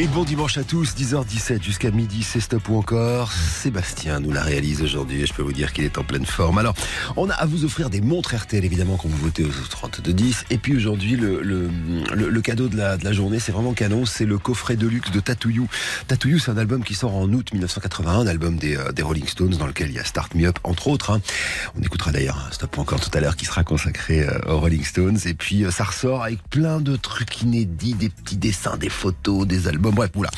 Et bon dimanche à tous, 10h17 jusqu'à midi, c'est stop ou encore. Sébastien nous la réalise aujourd'hui et je peux vous dire qu'il est en pleine forme. Alors, on a à vous offrir des montres RTL évidemment quand vous votez au 32 10. Et puis aujourd'hui, le, cadeau de la, journée, c'est vraiment canon, c'est le coffret de luxe de Tatouyou. Tatouyou, c'est un album qui sort en août 1981, un album des, euh, des Rolling Stones dans lequel il y a Start Me Up entre autres. Hein. On écoutera d'ailleurs un stop ou encore tout à l'heure qui sera consacré euh, aux Rolling Stones. Et puis euh, ça ressort avec plein de trucs inédits, des petits dessins, des photos, des albums bref, oula.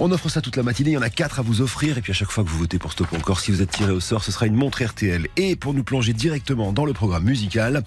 On offre ça toute la matinée. Il y en a quatre à vous offrir. Et puis à chaque fois que vous votez pour Stop Encore, si vous êtes tiré au sort, ce sera une montre RTL. Et pour nous plonger directement dans le programme musical,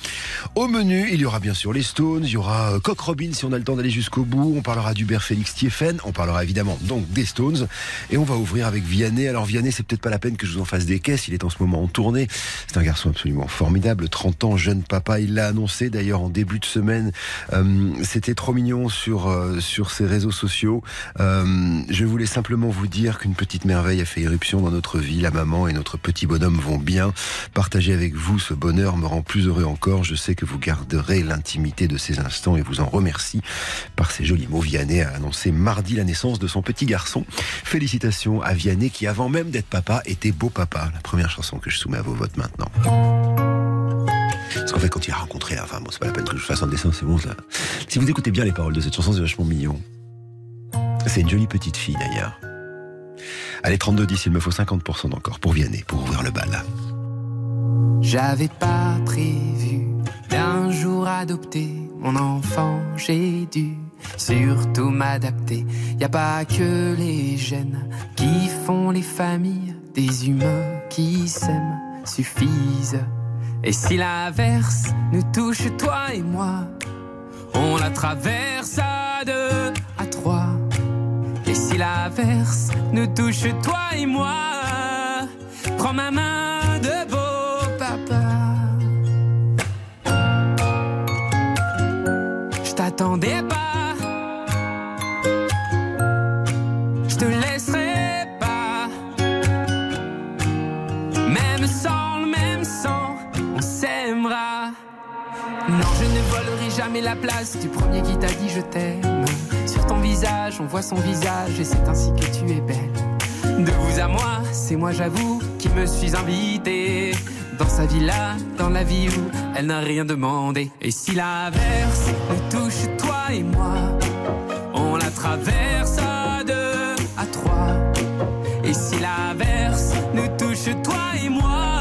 au menu, il y aura bien sûr les Stones, il y aura euh, Cock Robin si on a le temps d'aller jusqu'au bout. On parlera d'Hubert Félix Thieffen. On parlera évidemment donc des Stones. Et on va ouvrir avec Vianney. Alors Vianney, c'est peut-être pas la peine que je vous en fasse des caisses. Il est en ce moment en tournée. C'est un garçon absolument formidable. 30 ans, jeune papa. Il l'a annoncé d'ailleurs en début de semaine. Euh, c'était trop mignon sur, euh, sur ses réseaux sociaux. je voulais simplement vous dire qu'une petite merveille a fait éruption dans notre vie. La maman et notre petit bonhomme vont bien. Partager avec vous ce bonheur me rend plus heureux encore. Je sais que vous garderez l'intimité de ces instants et vous en remercie par ces jolis mots. Vianney a annoncé mardi la naissance de son petit garçon. Félicitations à Vianney qui, avant même d'être papa, était beau papa. La première chanson que je soumets à vos votes maintenant. Parce qu'en fait, quand il a rencontré, enfin bon, c'est pas la peine que je fasse un dessin, c'est bon ça. Si vous écoutez bien les paroles de cette chanson, c'est vachement mignon. C'est une jolie petite fille d'ailleurs. Allez, 32 10, il me faut 50% d'encore pour Vianney, pour ouvrir le bal. J'avais pas prévu d'un jour adopter mon enfant, j'ai dû surtout m'adapter. Y a pas que les gènes qui font les familles, des humains qui s'aiment suffisent. Et si l'averse nous touche, toi et moi, on la traverse à deux, à trois. Et si l'averse nous touche toi et moi, prends ma main de beau papa. Je t'attendais pas, je te laisserai pas. Même sans le même sang, on s'aimera. Non, je ne volerai jamais la place du premier qui t'a dit je t'aime on voit son visage et c'est ainsi que tu es belle. De vous à moi, c'est moi j'avoue qui me suis invité dans sa villa, dans la vie où elle n'a rien demandé. Et si l'averse nous touche toi et moi, on la traverse à deux, à trois. Et si l'averse nous touche toi et moi,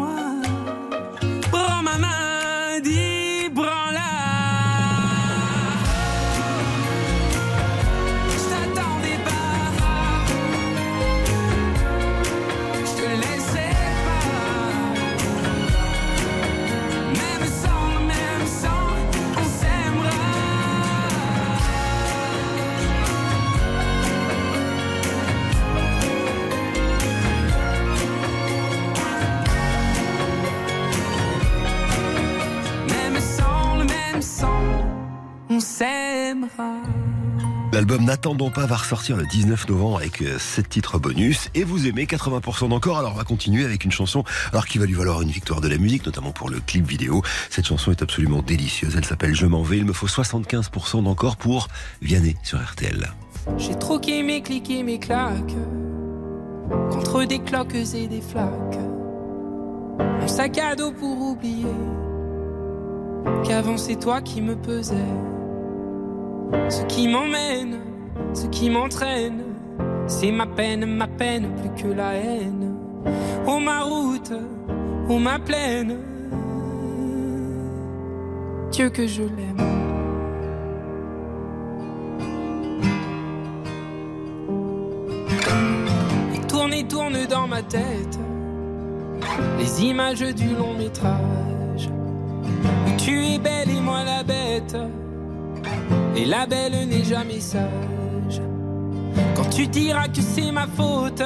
L'album N'attendons pas va ressortir le 19 novembre avec 7 euh, titres bonus et vous aimez 80% d'encore. Alors on va continuer avec une chanson alors qui va lui valoir une victoire de la musique, notamment pour le clip vidéo. Cette chanson est absolument délicieuse. Elle s'appelle Je m'en vais. Il me faut 75% d'encore pour Vianney sur RTL. J'ai trop mes cliquer mes claques. contre des cloques et des flaques. Mon sac à dos pour oublier qu'avant c'est toi qui me pesais. Ce qui m'emmène, ce qui m'entraîne, c'est ma peine, ma peine plus que la haine. Oh ma route, oh ma plaine, Dieu que je l'aime. Et tourne et tourne dans ma tête les images du long métrage. Tu es belle et moi la bête. Et la belle n'est jamais sage. Quand tu diras que c'est ma faute,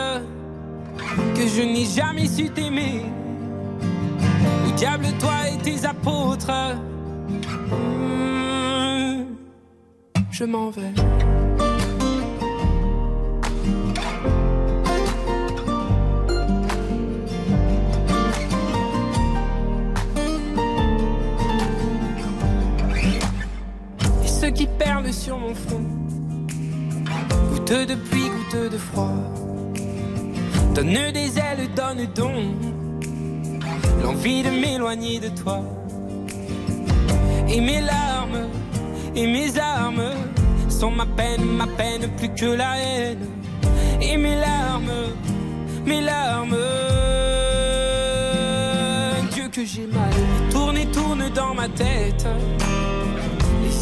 que je n'ai jamais su t'aimer. Au diable, toi et tes apôtres? Hmm, je m'en vais. Qui perlent sur mon front, goutte de pluie, goutte de froid. Donne des ailes, donne donc l'envie de m'éloigner de toi. Et mes larmes et mes armes sont ma peine, ma peine plus que la haine. Et mes larmes, mes larmes, Dieu que j'ai mal. Tourne et tourne dans ma tête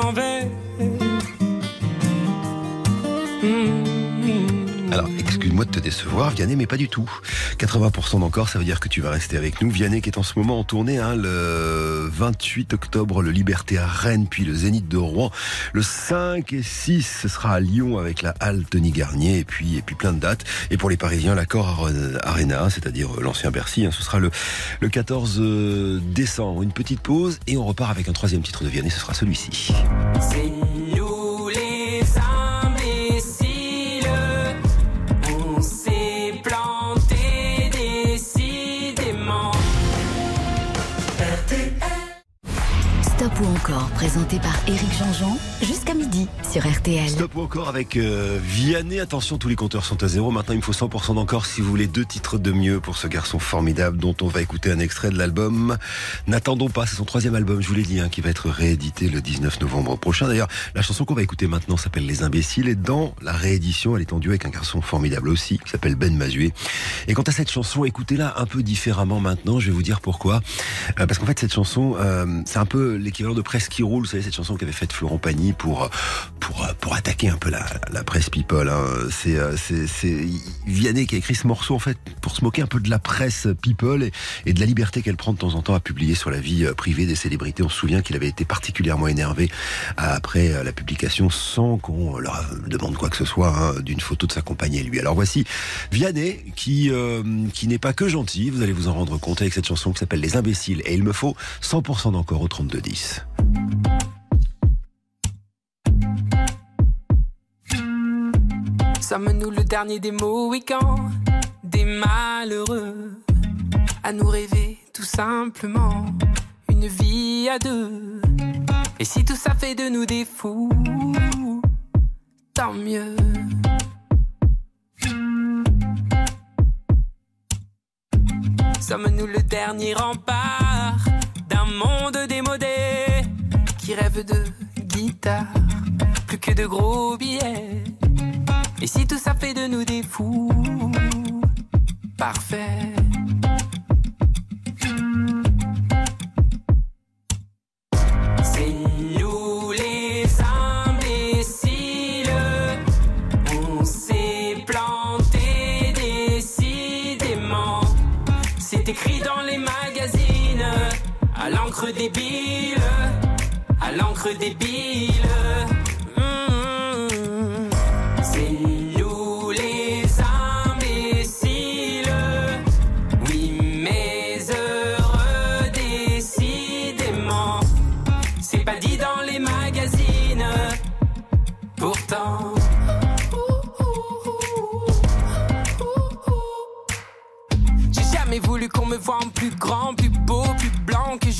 M'en vais. Te décevoir, Vianney, mais pas du tout. 80% d'encore, ça veut dire que tu vas rester avec nous. Vianney qui est en ce moment en tournée, hein, le 28 octobre, le Liberté à Rennes, puis le Zénith de Rouen. Le 5 et 6, ce sera à Lyon avec la Halle Tony Garnier, et puis, et plein de dates. Et pour les Parisiens, l'accord Arena, c'est-à-dire l'ancien Bercy, hein, ce sera le, le 14 décembre. Une petite pause, et on repart avec un troisième titre de Vianney, ce sera celui-ci. Encore, présenté par Éric Jean-Jean, jusqu'à midi sur RTL. Stop ou encore avec euh, Vianney. Attention, tous les compteurs sont à zéro. Maintenant, il me faut 100% d'encore si vous voulez deux titres de mieux pour ce garçon formidable dont on va écouter un extrait de l'album. N'attendons pas, c'est son troisième album, je vous l'ai dit, hein, qui va être réédité le 19 novembre prochain. D'ailleurs, la chanson qu'on va écouter maintenant s'appelle Les Imbéciles et dans la réédition, elle est en duo avec un garçon formidable aussi qui s'appelle Ben Mazué. Et quant à cette chanson, écoutez-la un peu différemment maintenant. Je vais vous dire pourquoi. Euh, parce qu'en fait, cette chanson, euh, c'est un peu l'équivalent de Presse qui roule. Vous savez, cette chanson qu'avait faite Florent Pagny pour pour pour attaquer un peu la, presse people. Hein. C'est euh, c'est c'est Vianney qui a écrit ce morceau en fait pour se moquer un peu de la presse people et, de la liberté qu'elle prend de temps en temps à publier sur la vie euh, privée des célébrités. On se souvient qu'il avait été particulièrement énervé après euh, la publication sans qu'on leur demande quoi que ce soit hein, d'une photo de sa compagne et lui. Alors voici Vianney qui qui n'est pas que gentil. Vous allez vous en rendre compte avec cette chanson qui s'appelle Les Imbéciles et il me faut 100% d'encore au 32 10. Sommes-nous le dernier des Mohicans, des malheureux, à nous rêver tout simplement une vie à deux? Et si tout ça fait de nous des fous, tant mieux. Sommes-nous le dernier rempart d'un monde démodé? Qui rêve de guitare, plus que de gros billets. Et si tout ça fait de nous des fous, parfait. À l'encre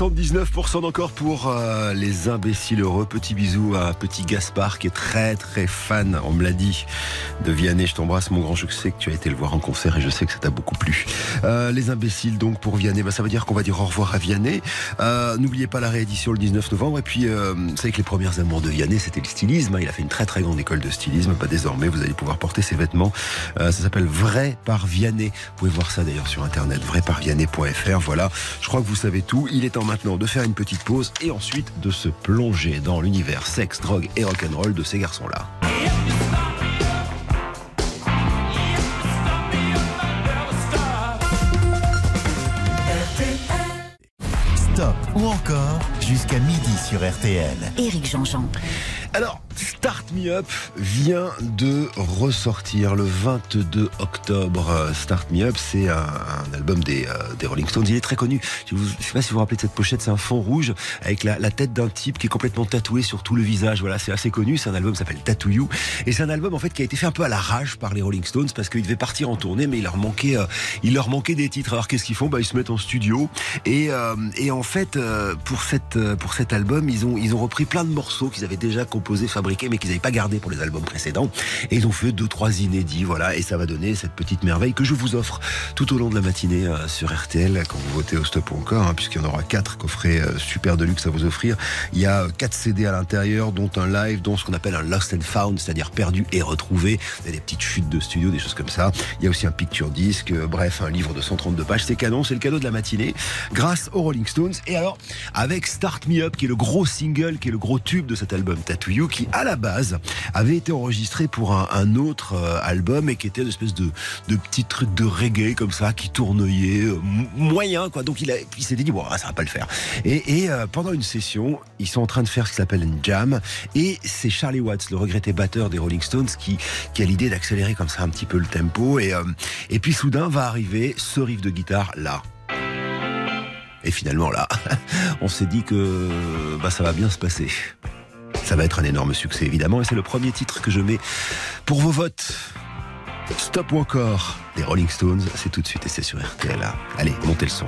79% d'encore pour euh, les imbéciles heureux. Petit bisou à petit Gaspard qui est très très fan, on me l'a dit, de Vianney. Je t'embrasse mon grand, je sais que tu as été le voir en concert et je sais que ça t'a beaucoup plu. Euh, les imbéciles donc pour Vianney, bah, ça veut dire qu'on va dire au revoir à Vianney. Euh, N'oubliez pas la réédition le 19 novembre. Et puis, euh, vous savez que les premières amours de Vianney, c'était le stylisme. hein. Il a fait une très très grande école de stylisme. Bah, désormais, vous allez pouvoir porter ses vêtements. Euh, ça s'appelle Vrai par Vianney. Vous pouvez voir ça d'ailleurs sur internet, vraiparvianney.fr. Voilà, je crois que vous savez tout. Il est temps maintenant de faire une petite pause et ensuite de se plonger dans l'univers sexe, drogue et rock'n'roll de ces garçons-là. Ou encore jusqu'à midi sur RTL. Éric Jean-Jean. Alors, Start Me Up vient de ressortir le 22 octobre. Start Me Up, c'est un, album des, euh, des Rolling Stones. Il est très connu. Je ne sais pas si vous vous rappelez de cette pochette, c'est un fond rouge avec la, tête d'un type qui est complètement tatoué sur tout le visage. Voilà, c'est assez connu. C'est un album qui s'appelle Tattoo You. Et c'est un album en fait qui a été fait un peu à la rage par les Rolling Stones parce qu'ils devaient partir en tournée, mais il leur manquait, euh, il leur manquait des titres. Alors qu'est-ce qu'ils font? Bah, Ils se mettent en studio. Et, euh, et en fait, euh, pour cette pour cet album, ils ont, ils ont repris plein de morceaux qu'ils avaient déjà composés, fabriqués, mais qu'ils n'avaient pas gardés pour les albums précédents. Et ils ont fait deux, trois inédits, voilà. Et ça va donner cette petite merveille que je vous offre tout au long de la matinée euh, sur RTL quand vous votez au stop ou encore, hein, puisqu'il y en aura quatre coffrets euh, super de luxe à vous offrir. Il y a quatre CD à l'intérieur, dont un live, dont ce qu'on appelle un lost and found, c'est-à-dire perdu et retrouvé. Il y a des petites chutes de studio, des choses comme ça. Il y a aussi un picture disc, bref, un livre de 132 pages. C'est canon, c'est le cadeau de la matinée, grâce aux Rolling Stones. Et alors, avec Start Me Up, qui est le gros single, qui est le gros tube de cet album Tattoo You, qui à la base avait été enregistré pour un, autre euh, album et qui était une espèce de, de petit truc de reggae comme ça, qui tournoyait euh, moyen, quoi. Donc il, a, il s'était dit, bon, ça va pas le faire. Et, et euh, pendant une session, ils sont en train de faire ce qui s'appelle une jam. Et c'est Charlie Watts, le regretté batteur des Rolling Stones, qui, qui a l'idée d'accélérer comme ça un petit peu le tempo. Et, et puis soudain va arriver ce riff de guitare là. Et finalement là, on s'est dit que bah, ça va bien se passer. Ça va être un énorme succès évidemment et c'est le premier titre que je mets pour vos votes. Stop ou encore Les Rolling Stones, c'est tout de suite et c'est sur RTL. Allez, montez le son.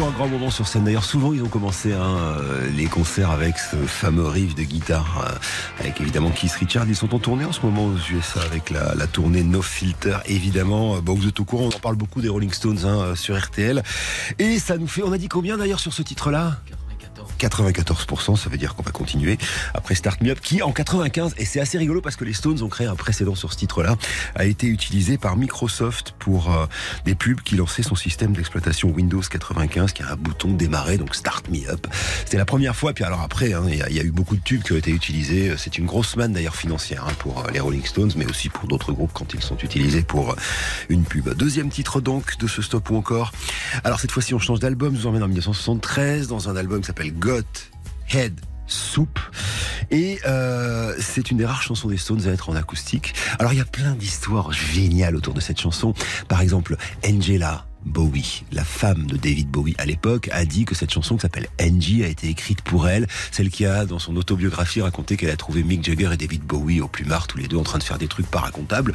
Grand moment sur scène. D'ailleurs, souvent, ils ont commencé hein, euh, les concerts avec ce fameux riff de guitare, euh, avec évidemment Keith Richard. Ils sont en tournée en ce moment aux USA avec la, tournée No Filter, évidemment. Bon, vous êtes au courant, on en parle beaucoup des Rolling Stones hein, sur RTL. Et ça nous fait, on a dit combien d'ailleurs sur ce titre-là? 94%, ça veut dire qu'on va continuer après Start Me Up, qui en 95, et c'est assez rigolo parce que les Stones ont créé un précédent sur ce titre-là, a été utilisé par Microsoft pour euh, des pubs qui lançaient son système d'exploitation Windows 95, qui a un bouton démarrer, donc Start Me Up. C'était la première fois, puis alors après, hein, il y, a eu beaucoup de tubes qui ont été utilisés. C'est une grosse manne d'ailleurs financière hein, pour euh, les Rolling Stones, mais aussi pour d'autres groupes quand ils sont utilisés pour euh, une pub. Deuxième titre donc de ce stop ou encore. Alors cette fois-ci, on change d'album, nous emmène en 1973 dans un album qui s'appelle God Head Soup. Et euh, c'est une des rares chansons des Stones à être en acoustique. Alors il y a plein d'histoires géniales autour de cette chanson. Par exemple, Angela, Bowie, la femme de David Bowie à l'époque, a dit que cette chanson qui s'appelle Angie a été écrite pour elle, celle qui a dans son autobiographie raconté qu'elle a trouvé Mick Jagger et David Bowie au plumard tous les deux en train de faire des trucs pas racontables.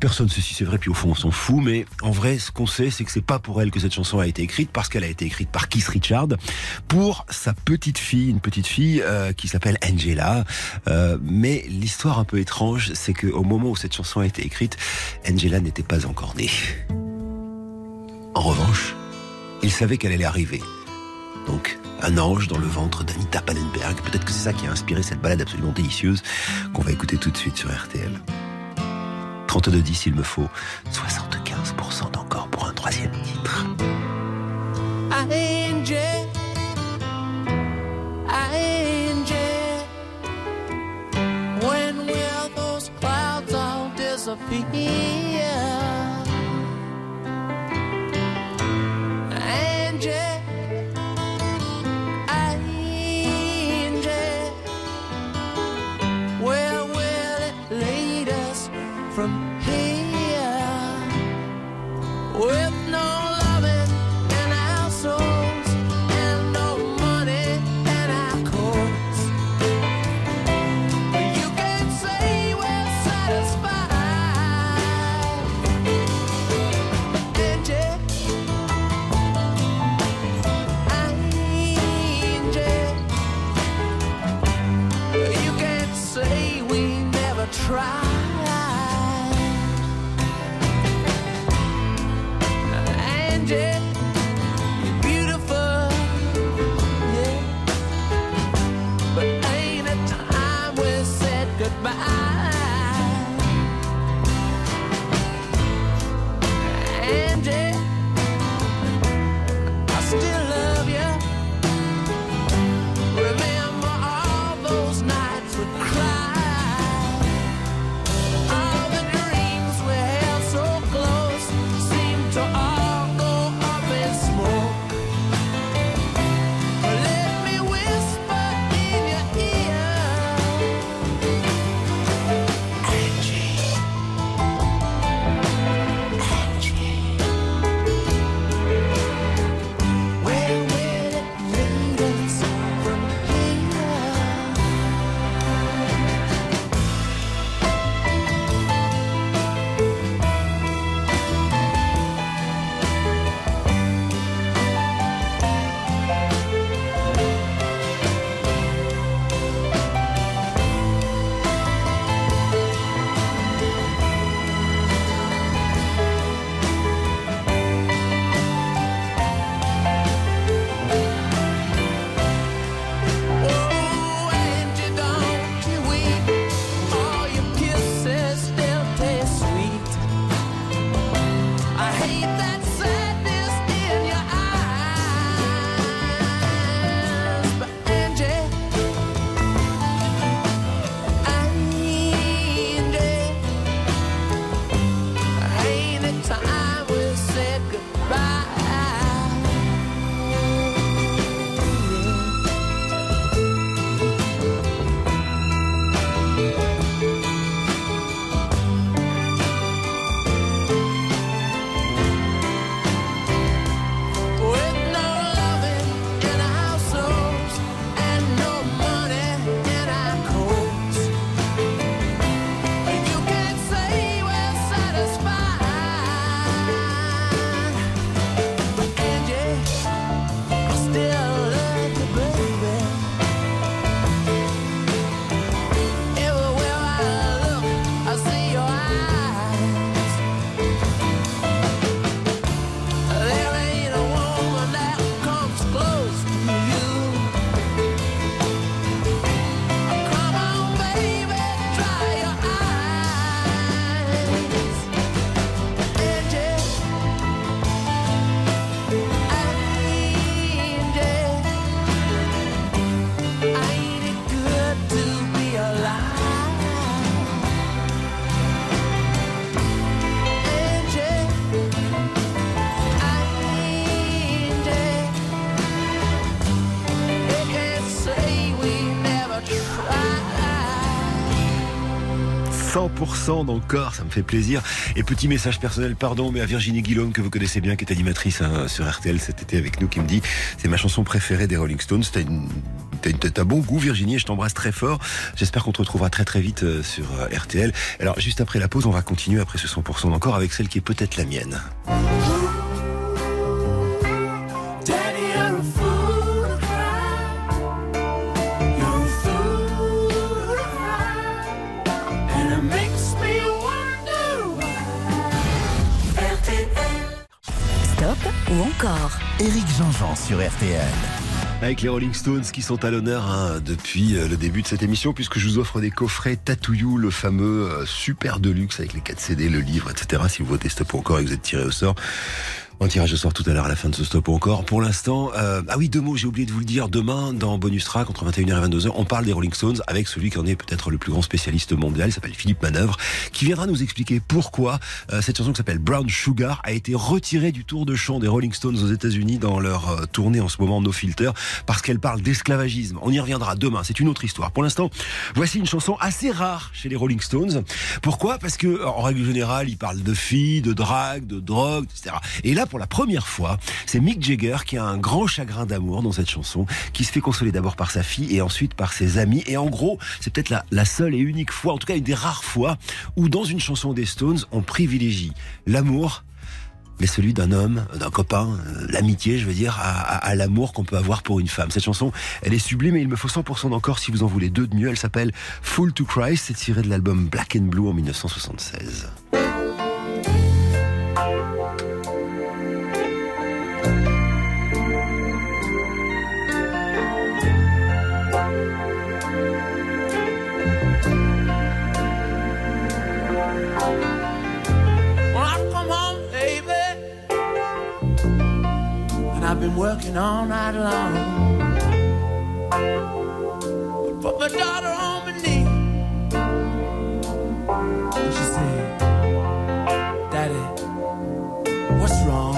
Personne ne sait si c'est vrai, puis au fond on s'en fout, mais en vrai ce qu'on sait c'est que c'est pas pour elle que cette chanson a été écrite, parce qu'elle a été écrite par Keith Richard, pour sa petite fille, une petite fille euh, qui s'appelle Angela. Euh, mais l'histoire un peu étrange, c'est qu'au moment où cette chanson a été écrite, Angela n'était pas encore née. En revanche, il savait qu'elle allait arriver. Donc, un ange dans le ventre d'Anita Pallenberg. Peut-être que c'est ça qui a inspiré cette balade absolument délicieuse qu'on va écouter tout de suite sur RTL. 32-10, il me faut 75% d'encore pour un troisième titre. 100% d'encore, ça me fait plaisir. Et petit message personnel, pardon, mais à Virginie Guillaume, que vous connaissez bien, qui est animatrice hein, sur RTL cet été avec nous, qui me dit c'est ma chanson préférée des Rolling Stones. T'as une, un bon goût, Virginie, et je t'embrasse très fort. J'espère qu'on te retrouvera très très vite euh, sur euh, RTL. Alors, juste après la pause, on va continuer après ce 100% d'encore avec celle qui est peut-être la mienne. Éric Jean-Jean sur RTL. Avec les Rolling Stones qui sont à l'honneur hein, depuis euh, le début de cette émission, puisque je vous offre des coffrets Tatouillou, le fameux euh, super deluxe avec les 4 CD, le livre, etc. Si vous votez Stop encore et que vous êtes tiré au sort, on tirage de sort tout à l'heure à la fin de ce stop encore. Pour l'instant, euh, ah oui, deux mots, j'ai oublié de vous le dire. Demain, dans Bonus Track, entre 21h et 22h, on parle des Rolling Stones avec celui qui en est peut-être le plus grand spécialiste mondial, il s'appelle Philippe Manœuvre, qui viendra nous expliquer pourquoi euh, cette chanson qui s'appelle Brown Sugar a été retirée du tour de chant des Rolling Stones aux États-Unis dans leur euh, tournée en ce moment No Filter, parce qu'elle parle d'esclavagisme. On y reviendra demain, c'est une autre histoire. Pour l'instant, voici une chanson assez rare chez les Rolling Stones. Pourquoi? Parce que, en règle générale, ils parlent de filles, de drague, de drogue, etc. Et là, pour la première fois, c'est Mick Jagger qui a un grand chagrin d'amour dans cette chanson, qui se fait consoler d'abord par sa fille et ensuite par ses amis. Et en gros, c'est peut-être la, seule et unique fois, en tout cas une des rares fois, où dans une chanson des Stones, on privilégie l'amour mais celui d'un homme, d'un copain, euh, l'amitié, je veux dire, à, l'amour qu'on peut avoir pour une femme. Cette chanson, elle est sublime et il me faut 100% d'encore si vous en voulez deux de mieux. Elle s'appelle Full to Christ, c'est tiré de l'album Black and Blue en 1976. Working all night long. Put my daughter on my knee. And she said, Daddy, what's wrong?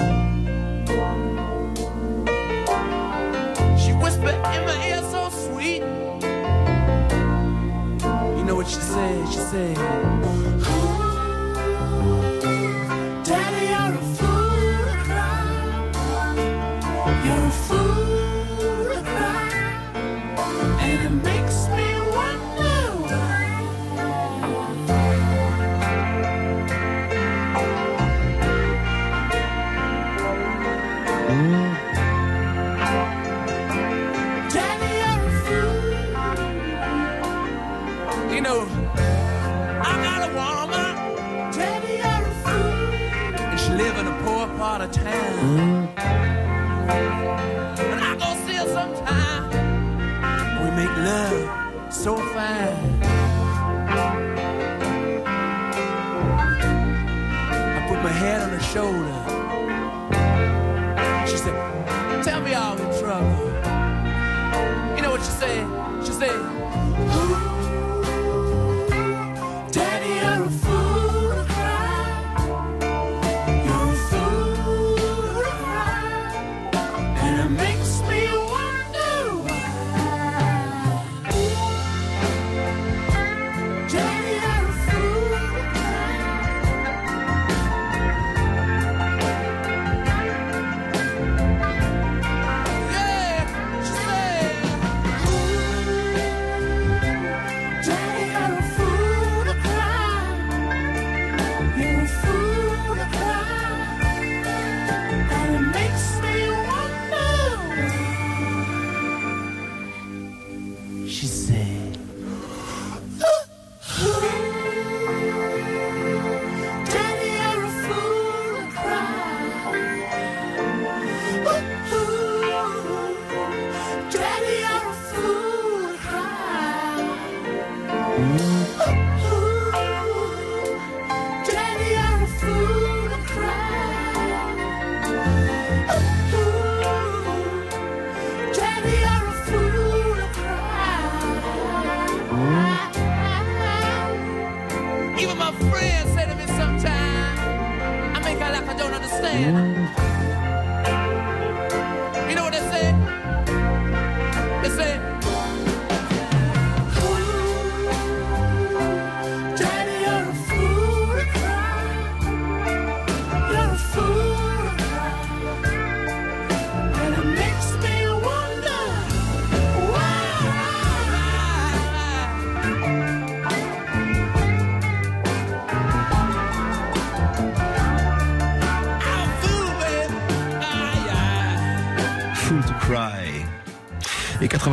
She whispered in my ear so sweet. You know what she said? She said,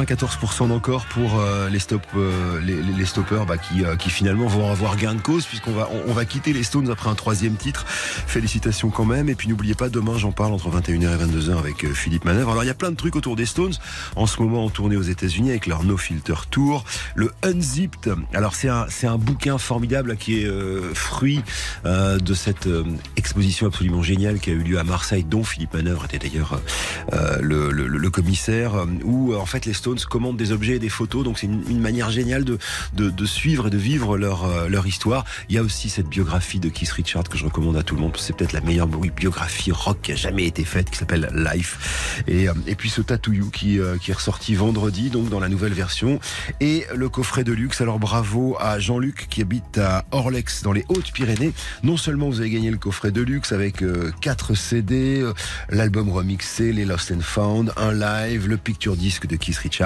94% d'encore pour euh, les, stop, euh, stoppers bah, qui, euh, qui finalement vont avoir gain de cause puisqu'on va, quitter les Stones après un troisième titre. Félicitations quand même. Et puis n'oubliez pas, demain j'en parle entre 21h et 22h avec Philippe Manœuvre. Alors il y a plein de trucs autour des Stones. En ce moment en tournée aux États-Unis avec leur No Filter Tour. Le Unzipped. Alors c'est un, bouquin formidable qui est fruit de cette exposition absolument géniale qui a eu lieu à Marseille dont Philippe Manœuvre était d'ailleurs le, le, le, commissaire où en fait les Stones commandent des objets et des photos. Donc c'est une, manière géniale de, de, suivre et de vivre leur, euh, leur histoire. Il y a aussi cette biographie de Keith Richard que je recommande à tout le monde. C'est peut-être la meilleure biographie rock qui a jamais été faite, qui s'appelle Life. Et, euh, et puis ce Tattoo qui, euh, qui est ressorti vendredi, donc dans la nouvelle version. Et le coffret de luxe. Alors bravo à Jean-Luc qui habite à Orlex dans les Hautes-Pyrénées. Non seulement vous avez gagné le coffret de luxe avec 4 CD, l'album remixé, les Lost and Found, un live, le picture disc de Keith Richard.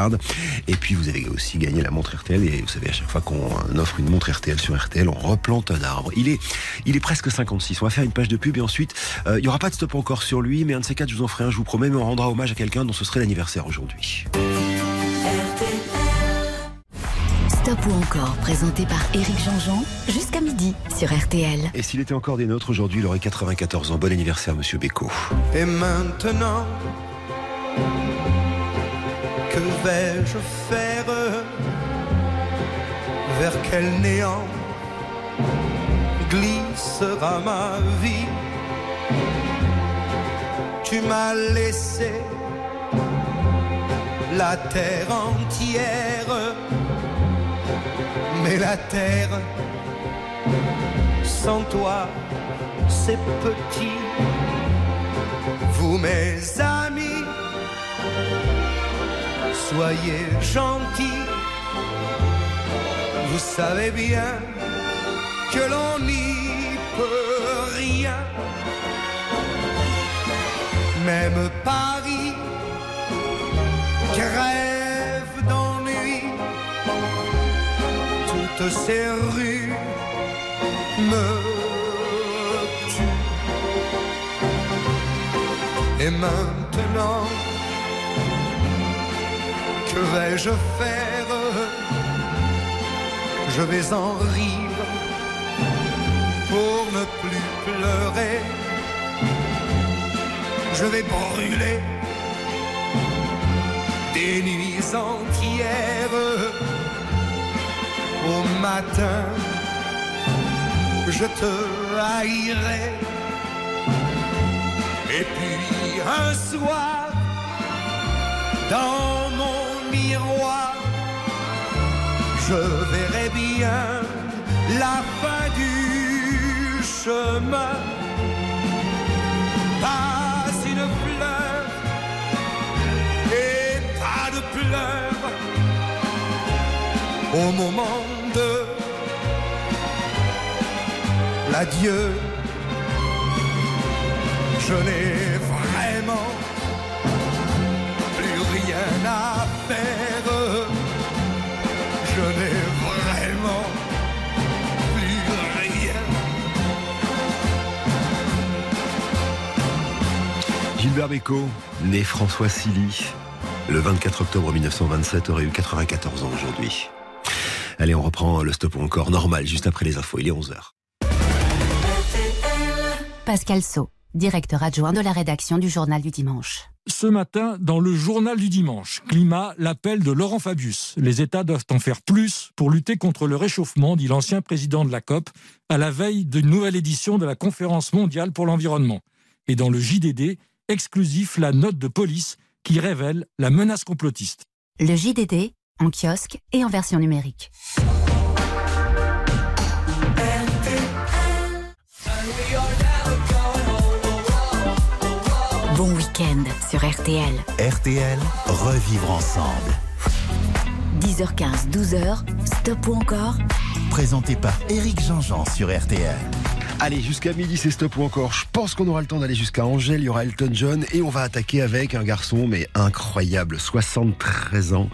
Et puis vous avez aussi gagné la montre RTL. Et vous savez, à chaque fois qu'on offre une montre RTL sur RTL, on replante un arbre. Il est, il est presque 56. On va faire une page de pub et ensuite, euh, il n'y aura pas de stop encore sur lui, mais un de ces quatre, je vous en ferai un, je vous promets, mais on rendra hommage à quelqu'un dont ce serait l'anniversaire aujourd'hui. Stop ou encore, présenté par Éric Jean-Jean, jusqu'à midi sur RTL. Et s'il était encore des nôtres aujourd'hui, il aurait 94 ans. Bon anniversaire, monsieur Beko. Et maintenant que vais-je faire Vers quel néant glissera ma vie Tu m'as laissé la terre entière, mais la terre sans toi, c'est petit. Vous, mes amis, soyez gentils. Vous savez bien que l'on n'y peut rien. Même Paris crève d'ennui. Toutes ces rues me tuent. Et maintenant, que vais-je faire? Je vais en rire pour ne plus pleurer. Je vais brûler des nuits entières. Au matin, je te haïrai. Et puis un soir, dans mon miroir, je verrai bien la fin du chemin. Pas une fleur et pas de pleurs au moment de l'adieu. Je n'ai rien à faire. Je n'ai vraiment plus rien. Gilbert Bécaud, né François Silly, le 24 octobre 1927, aurait eu 94 ans aujourd'hui. Allez, on reprend le stop encore normal juste après les infos. Il est 11h. Pascal Sceaux, directeur adjoint de la rédaction du Journal du Dimanche. Ce matin, dans le journal du dimanche, climat, l'appel de Laurent Fabius. Les États doivent en faire plus pour lutter contre le réchauffement, dit l'ancien président de la COP, à la veille d'une nouvelle édition de la conférence mondiale pour l'environnement. Et dans le JDD, exclusif la note de police qui révèle la menace complotiste. Le JDD, en kiosque et en version numérique. Bon week-end sur RTL. RTL, revivre ensemble. 10h15, 12h, stop ou encore? Présenté par Éric Jean-Jean sur RTL. Allez, jusqu'à midi, c'est stop ou encore. Je pense qu'on aura le temps d'aller jusqu'à Angèle. Il y aura Elton John et on va attaquer avec un garçon, mais incroyable, 73 ans.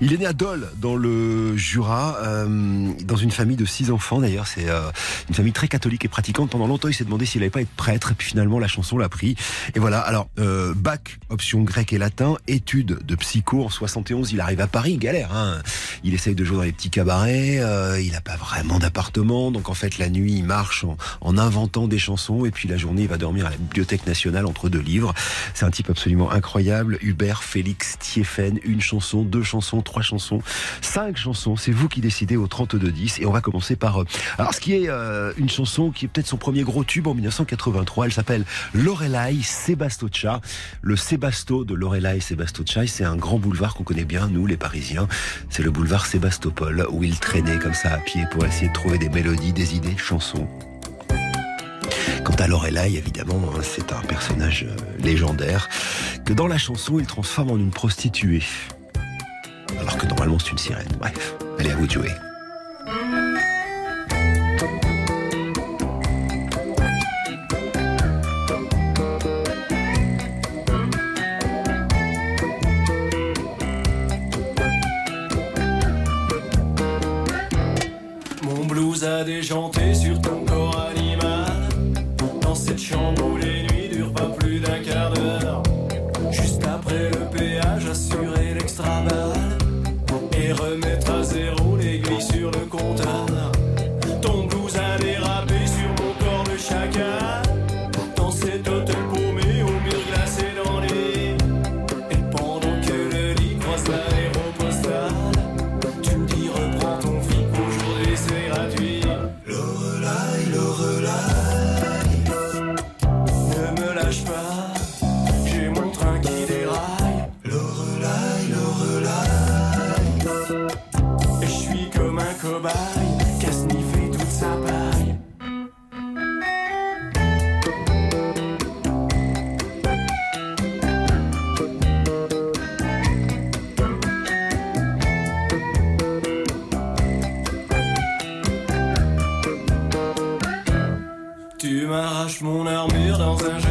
Il est né à Dole, dans le Jura, euh, dans une famille de six enfants. D'ailleurs, c'est euh, une famille très catholique et pratiquante. Pendant longtemps, il s'est demandé s'il n'allait pas être prêtre. Et puis finalement, la chanson l'a pris. Et voilà. Alors, euh, bac, option grec et latin, études de psycho en 71. Il arrive à Paris, galère. Hein. Il essaye de jouer dans les petits cabarets. Euh, il n'a pas vraiment d'appartement, donc en fait, la nuit, il marche en en inventant des chansons et puis la journée il va dormir à la Bibliothèque nationale entre deux livres. C'est un type absolument incroyable. Hubert Félix Thieffen, une chanson, deux chansons, trois chansons, cinq chansons. C'est vous qui décidez au 32-10 et on va commencer par... Euh, alors ce qui est euh, une chanson qui est peut-être son premier gros tube en 1983. Elle s'appelle Lorelai Sebastoccia. Le Sébasto de Lorelai Sebastoccia, c'est un grand boulevard qu'on connaît bien, nous les Parisiens. C'est le boulevard Sébastopol où il traînait comme ça à pied pour essayer de trouver des mélodies, des idées, chansons. Quant à Lorelai, évidemment, hein, c'est un personnage euh, légendaire que dans la chanson, il transforme en une prostituée. Alors que normalement, c'est une sirène. Bref, allez à vous de jouer. Mon blues a déjanté sur ton corps. Dans cette chambre over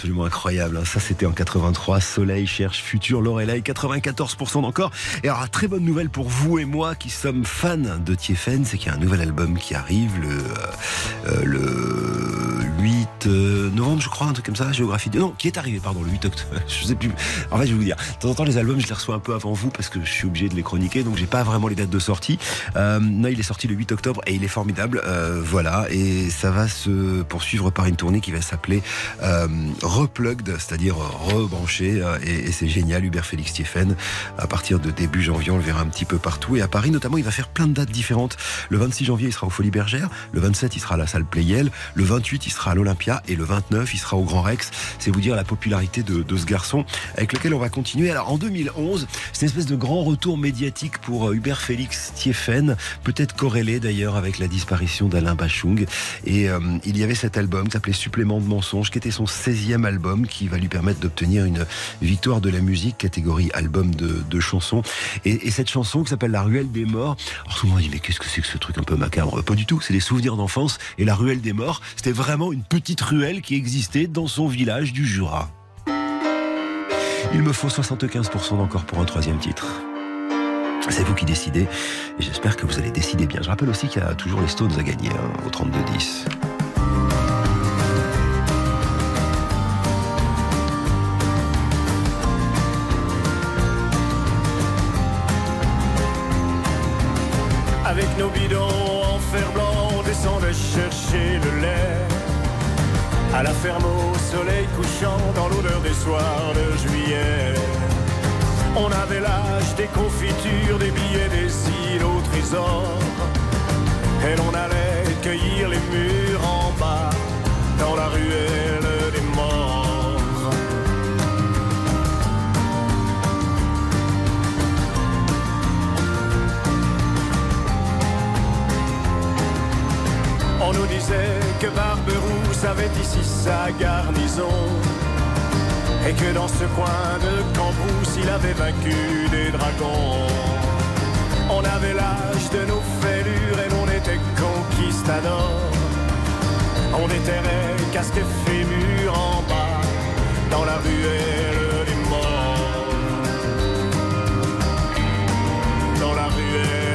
absolument incroyables. hein. Ça, c'était en 83. Soleil cherche futur. Lorelai, 94% d'encore. Et alors, très bonne nouvelle pour vous et moi qui sommes fans de Tiefen, c'est qu'il y a un nouvel album qui arrive le, euh, le 8 euh, novembre, je crois, un truc comme ça, géographie. Non, qui est arrivé, pardon, le 8 octobre. Je sais plus. En fait, je vais vous dire, de temps en temps, les albums, je les reçois un peu avant vous parce que je suis obligé de les chroniquer, donc j'ai pas vraiment les dates de sortie. Euh, non, il est sorti le 8 octobre et il est formidable. Euh, voilà, et ça va se poursuivre par une tournée qui va s'appeler euh, Replugged, c'est-à-dire rebranché. euh, et et c'est génial, Hubert Félix Stephen. À partir de début janvier, on le verra un petit peu partout. Et à Paris, notamment, il va faire plein de dates différentes. Le 26 janvier, il sera au Folie Bergère. Le 27, il sera à la salle Playel. Le 28, il sera à l'Olympia. Et le 29, il sera au Grand Rex. C'est vous dire la popularité de, ce garçon avec lequel on va continuer. Alors, en 2011, c'est une espèce de grand retour médiatique pour euh, Hubert Félix Thieffen, peut-être corrélé d'ailleurs avec la disparition d'Alain Bachung. Et euh, il y avait cet album qui s'appelait Supplément de mensonges, qui était son 16e album, qui va lui permettre d'obtenir une victoire de la musique, catégorie album de, chansons. Et, et cette chanson qui s'appelle La Ruelle des Morts. Alors tout le monde dit, mais qu'est-ce que c'est que ce truc un peu macabre? Pas du tout, c'est des souvenirs d'enfance. Et La Ruelle des Morts, c'était vraiment une petite ruelle qui existait dans son village du Jura. Il me faut 75% d'encore pour un troisième titre. C'est vous qui décidez, et j'espère que vous allez décider bien. Je rappelle aussi qu'il y a toujours les Stones à gagner hein, au 32-10. Avec nos bidons en fer blanc, descendait chercher le lait. À la ferme au soleil couchant, dans l'odeur des soirs de juillet. On avait l'âge des confitures, des billets, des îles au trésor. Et l'on allait cueillir les murs en bas, dans la ruelle des morts. On nous disait que Barberousse avait ici sa garnison. Et que dans ce coin de Cambrousse, il avait vaincu des dragons. On avait l'âge de nos fêlures et l'on était conquistadors. On déterrait casque et fémur en bas, dans la ruelle des morts. Dans la ruelle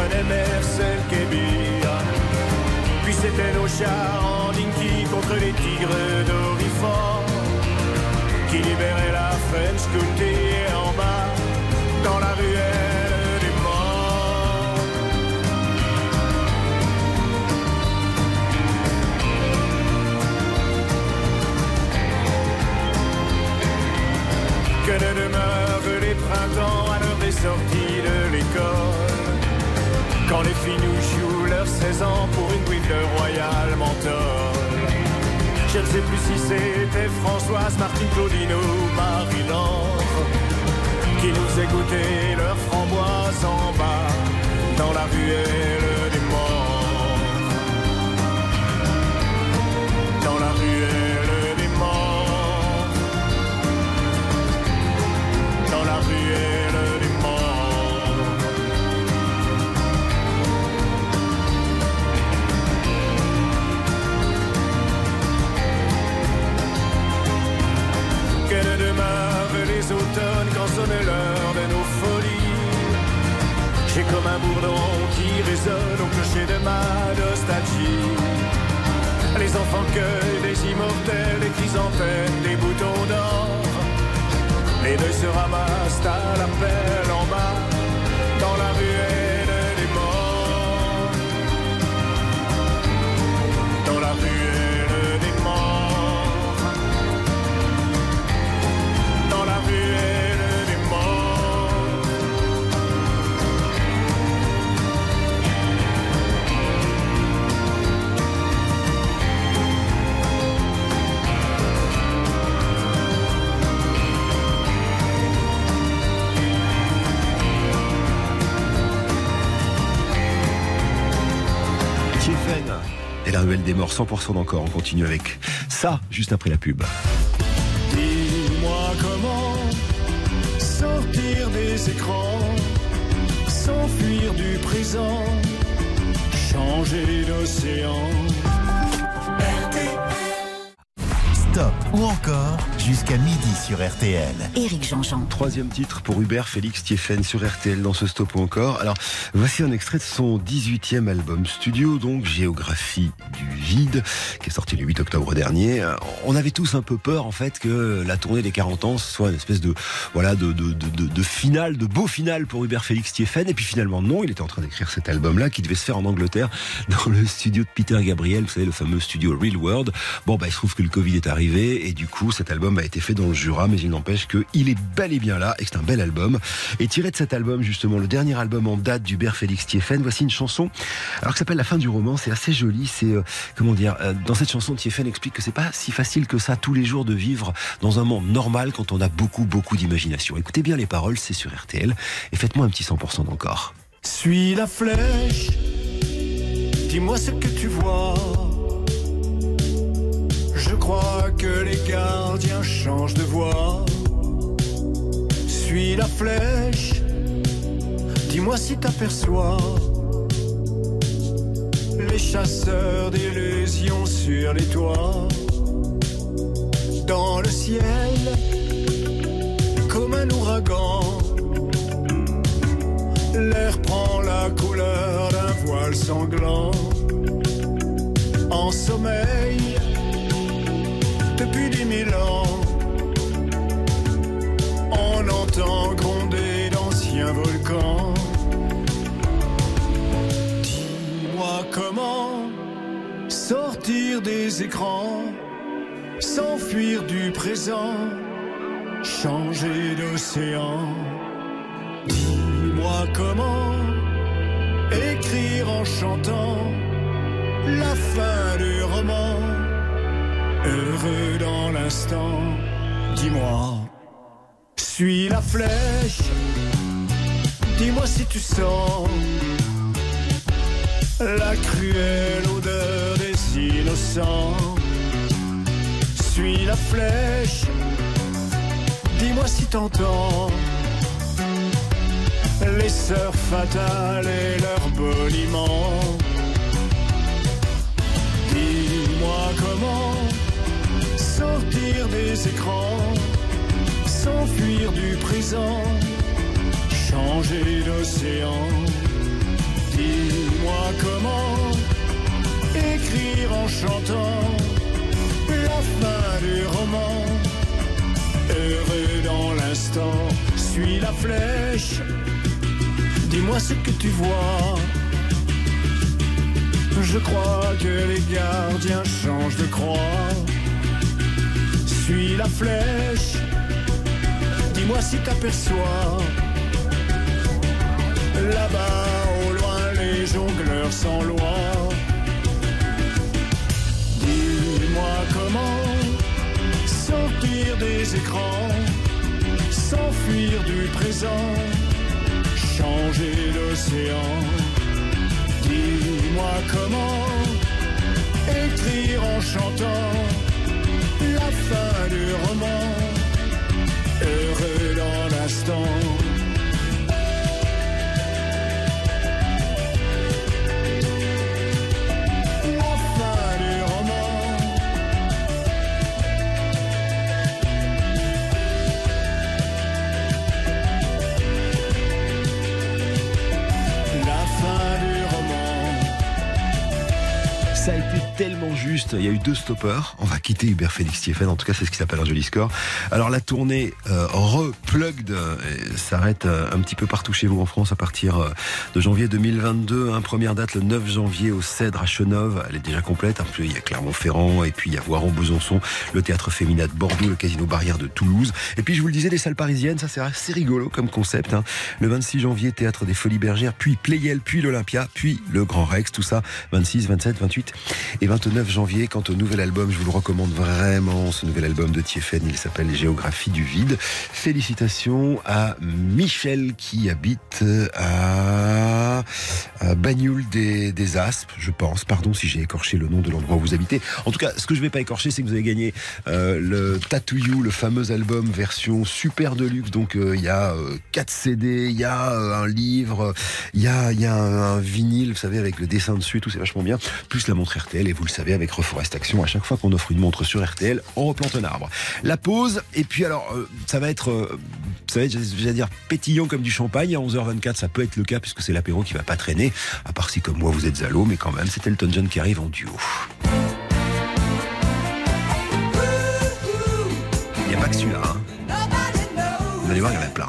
on reprenait Mercel. Puis c'était nos chars en dinky contre les tigres d'Orifort qui libéraient la French County en bas dans la ruelle des morts. Que ne demeurent les printemps à l'heure des sorties de l'école? Quand les filles nous jouent leurs 16 ans pour une bouille Royal Menthol Je ne sais plus si c'était Françoise, Martine, Claudine ou Marie-Laure Qui nous écoutaient leurs framboises en bas Dans la ruelle J'ai comme un bourdon qui résonne au clocher de ma nostalgie. Les enfants cueillent des immortels, des chrysanthèmes, des boutons d'or. Les deux se ramassent à l'appel en la ruelle des morts, 100% d'encore. On continue avec ça juste après la pub. Dis-moi comment sortir des écrans, s'enfuir du présent, changer d'océan. Stop ou encore jusqu'à midi sur RTL. Éric Jean-Jean. Troisième titre pour Hubert Félix Thieffen sur RTL dans ce stop ou encore. Alors, voici un extrait de son 18e album studio, donc Géographie du vide, qui est sorti le 8 octobre dernier. On avait tous un peu peur, en fait, que la tournée des 40 ans soit une espèce de, voilà, de, de, de, de finale, de beau final pour Hubert Félix Thieffen. Et puis finalement, non, il était en train d'écrire cet album-là qui devait se faire en Angleterre dans le studio de Peter Gabriel, vous savez, le fameux studio Real World. Bon, bah, il se trouve que le Covid est arrivé et du coup cet album a été fait dans le Jura mais il n'empêche qu'il est bel et bien là et que c'est un bel album. Et tiré de cet album justement le dernier album en date d'Hubert Félix Thieffen voici une chanson alors qui s'appelle La fin du roman c'est assez joli c'est euh, comment dire euh, dans cette chanson Thieffen explique que c'est pas si facile que ça tous les jours de vivre dans un monde normal quand on a beaucoup beaucoup d'imagination. Écoutez bien les paroles c'est sur RTL et faites-moi un petit 100% d'encore. Suis la flèche, dis-moi ce que tu vois. Je crois que les gardiens changent de voix. Suis la flèche, dis-moi si t'aperçois les chasseurs d'illusions sur les toits. Dans le ciel, comme un ouragan, l'air prend la couleur d'un voile sanglant. En sommeil, depuis dix mille ans, on entend gronder d'anciens volcans. Dis-moi comment sortir des écrans, s'enfuir du présent, changer d'océan. Dis-moi comment écrire en chantant la fin du roman heureux dans l'instant. Dis-moi, suis la flèche. Dis-moi si tu sens la cruelle odeur des innocents. Suis la flèche. Dis-moi si t'entends les sœurs fatales et leurs boniments. Dis-moi comment sortir des écrans, s'enfuir du présent, changer d'océan. Dis-moi comment écrire en chantant la fin du roman. Heureux dans l'instant, suis la flèche. Dis-moi ce que tu vois. Je crois que les gardiens changent de croix. Suis la flèche. Dis-moi si t'aperçois. Là-bas, au loin, les jongleurs sans loi. Dis-moi comment sortir des écrans, s'enfuir du présent, changer d'océan. Dis-moi comment écrire en chantant du roman, heureux dans l'instant. Tellement juste. Il y a eu deux stoppers. On va quitter Hubert Félix Thieffen. En tout cas, c'est ce qui s'appelle un joli score. Alors, la tournée euh, Replugged euh, s'arrête euh, un petit peu partout chez vous en France à partir euh, de janvier 2022. Hein, première date le 9 janvier au Cèdre à Chenove. Elle est déjà complète. Un peu, il y a Clermont-Ferrand et puis il y a Voiron, Besançon, le Théâtre Féminin de Bordeaux, le Casino Barrière de Toulouse. Et puis, je vous le disais, les salles parisiennes, ça c'est assez rigolo comme concept. Hein. Le 26 janvier, Théâtre des Folies Bergères, puis Playel, puis l'Olympia, puis le Grand Rex. Tout ça, 26, 27, 28 et 29 janvier. Quant au nouvel album, je vous le recommande vraiment, ce nouvel album de Tiefen, il s'appelle Géographie du vide. Félicitations à Michel qui habite à, à Bagnoul des, des Aspes, je pense. Pardon si j'ai écorché le nom de l'endroit où vous habitez. En tout cas, ce que je vais pas écorcher, c'est que vous avez gagné euh, le Tattoo You, le fameux album version super deluxe. Donc euh, il y a euh, 4 CD, il y a euh, un livre, il y a, y a un, un vinyle, vous savez, avec le dessin dessus tout, c'est vachement bien. Plus la montre RTL, et vous le savez, avec Reforest Action, à chaque fois qu'on offre une montre sur RTL, on replante un arbre. La pause, et puis alors, euh, ça va être, euh, ça va être, j'allais dire, pétillant comme du champagne. À 11h24, ça peut être le cas, puisque c'est l'apéro qui va pas traîner. À part si, comme moi, vous êtes à l'eau, mais quand même, c'est Elton John qui arrive en duo. Il n'y a pas que celui-là. Vous allez voir, il y en a plein.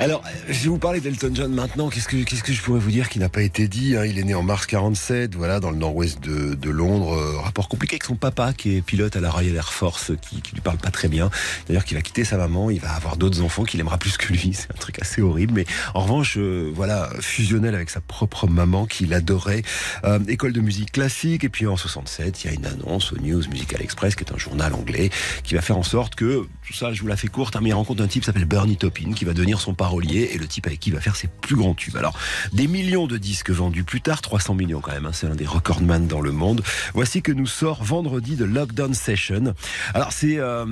Alors, je vais vous parler d'Elton John maintenant. Qu'est-ce que, qu'est-ce que je pourrais vous dire qui n'a pas été dit hein? Il est né en mars 47, voilà, dans le nord-ouest de, de Londres. Euh, rapport compliqué avec son papa, qui est pilote à la Royal Air Force, qui, qui lui parle pas très bien. D'ailleurs, qu'il va quitter sa maman, il va avoir d'autres enfants qu'il aimera plus que lui. C'est un truc assez horrible. Mais en revanche, euh, voilà, fusionnel avec sa propre maman, qu'il adorait. Euh, école de musique classique. Et puis en 67, il y a une annonce au News Musical Express, qui est un journal anglais, qui va faire en sorte que, tout ça, je vous la fais courte, hein, mais il rencontre un type qui s'appelle Bernie Taupin, qui va devenir son et le type avec qui il va faire ses plus grands tubes. Alors, des millions de disques vendus plus tard, 300 millions quand même, hein, c'est un des recordman dans le monde. Voici que nous sort vendredi de Lockdown Session. Alors, c'est euh,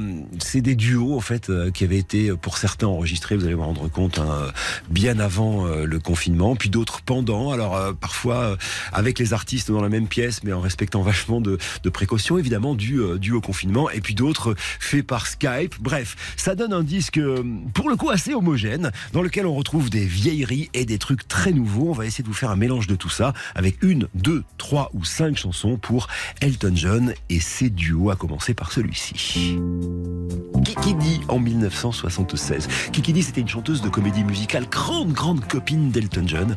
des duos, en fait, euh, qui avaient été, pour certains, enregistrés, vous allez vous rendre compte, hein, bien avant euh, le confinement, puis d'autres pendant. Alors, euh, parfois, euh, avec les artistes dans la même pièce, mais en respectant vachement de, de précautions, évidemment, dû, euh, dû au confinement, et puis d'autres faits par Skype. Bref, ça donne un disque, euh, pour le coup, assez homogène, dans lequel on retrouve des vieilleries et des trucs très nouveaux. On va essayer de vous faire un mélange de tout ça, avec une, deux, trois ou cinq chansons pour Elton John et ses duos, à commencer par celui-ci. Kikidi en 1976. Kikidi, c'était une chanteuse de comédie musicale, grande, grande copine d'Elton John.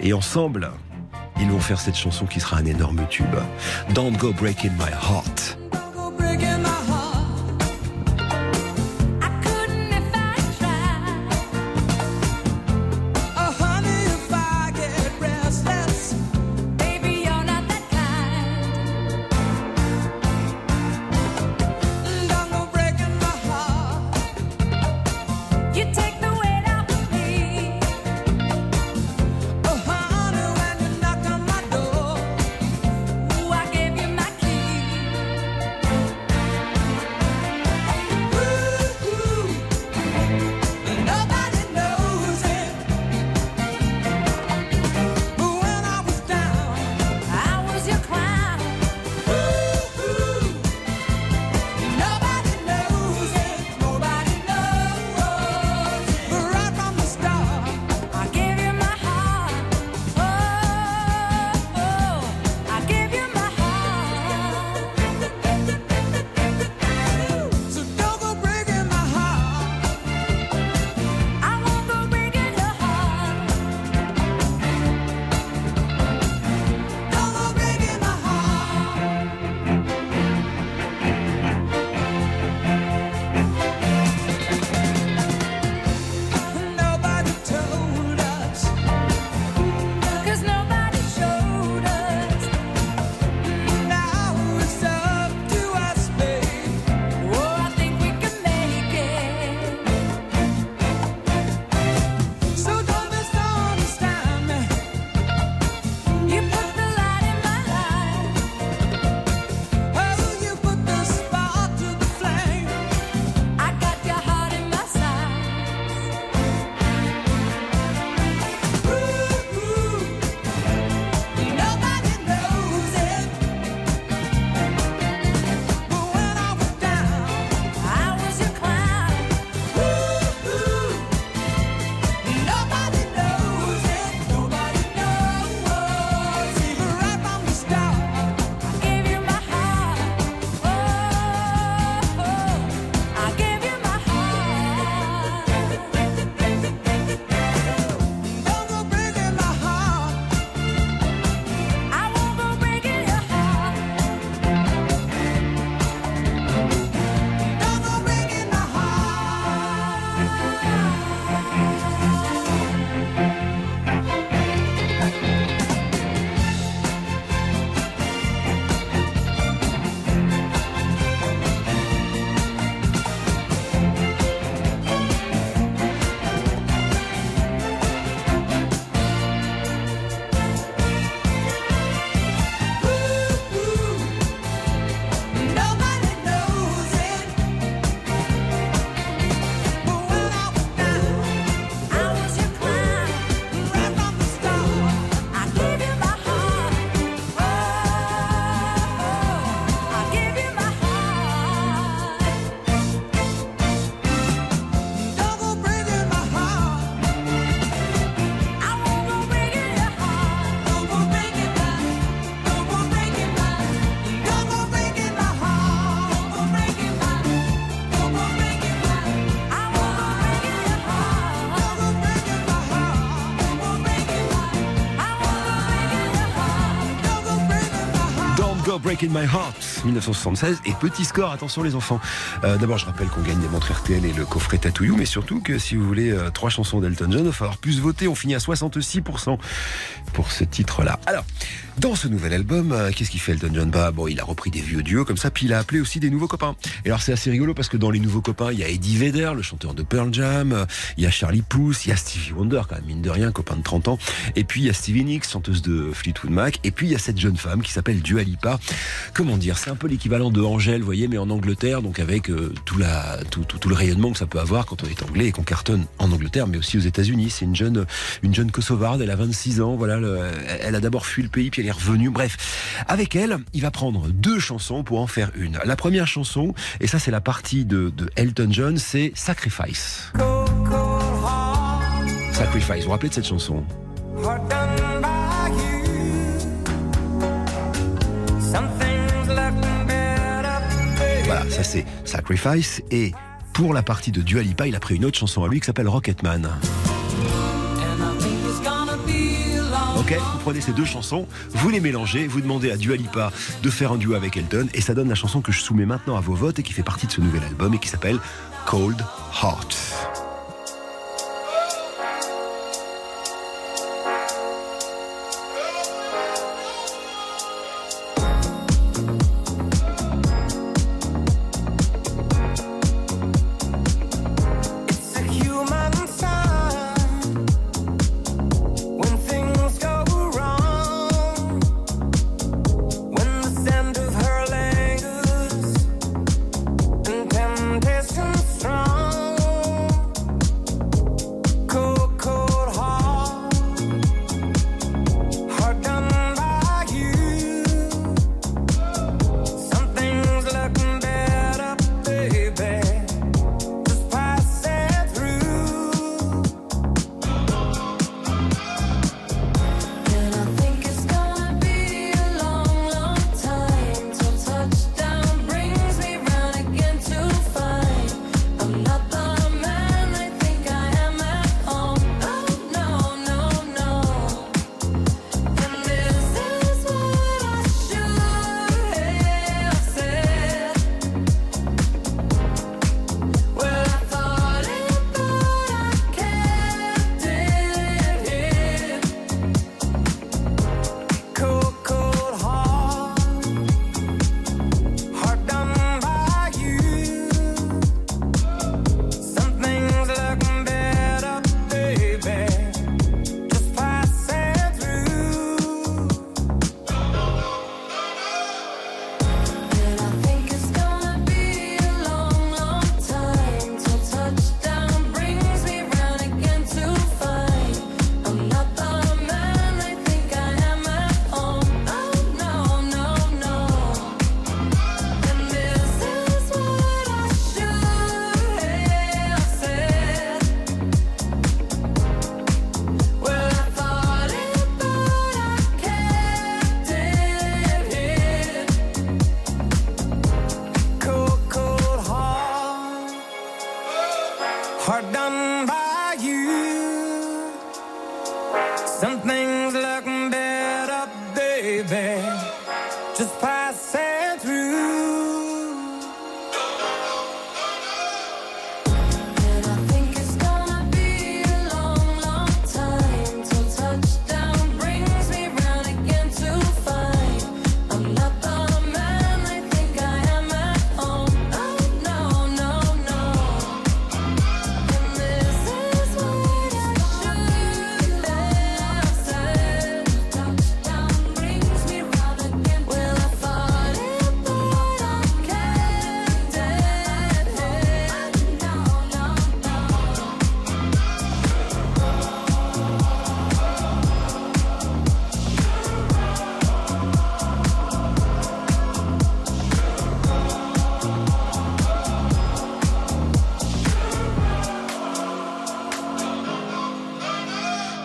Et ensemble, ils vont faire cette chanson qui sera un énorme tube. Don't go breaking my heart. Breaking My Heart, 1976. Et petit score, attention les enfants. Euh, D'abord, je rappelle qu'on gagne des montres RTL et le coffret Tatouillou, mais surtout que si vous voulez euh, trois chansons d'Elton John, il va falloir plus voter. On finit à 66% pour ce titre-là. Alors, dans ce nouvel album, euh, qu'est-ce qu'il fait Elton John Bah bon, il a repris des vieux duos comme ça, puis il a appelé aussi des nouveaux copains. Et alors c'est assez rigolo parce que dans les nouveaux copains, il y a Eddie Vedder, le chanteur de Pearl Jam, euh, il y a Charlie Puth, il y a Stevie Wonder, quand même mine de rien, copain de 30 ans, et puis il y a Stevie Nicks, chanteuse de Fleetwood Mac, et puis il y a cette jeune femme qui s'appelle Dua Lipa. Comment dire C'est un peu l'équivalent de Angèle, vous voyez, mais en Angleterre, donc avec euh, tout, le rayonnement que ça peut avoir quand on est anglais et qu'on cartonne en Angleterre, mais aussi aux États-Unis. C'est une jeune, une jeune kosovarde, elle a 26 ans, voilà, le- elle a d'abord fui le pays, puis elle est Bref, avec elle, il va prendre deux chansons pour en faire une. La première chanson, et ça c'est la partie de, Elton John, c'est Sacrifice. Sacrifice, vous vous rappelez de cette chanson? Voilà, ça c'est Sacrifice. Et pour la partie de Dua Lipa, il a pris une autre chanson à lui qui s'appelle Rocketman. Vous prenez ces deux chansons, vous les mélangez, vous demandez à Dua Lipa de faire un duo avec Elton, et ça donne la chanson que je soumets maintenant à vos votes et qui fait partie de ce nouvel album et qui s'appelle Cold Heart.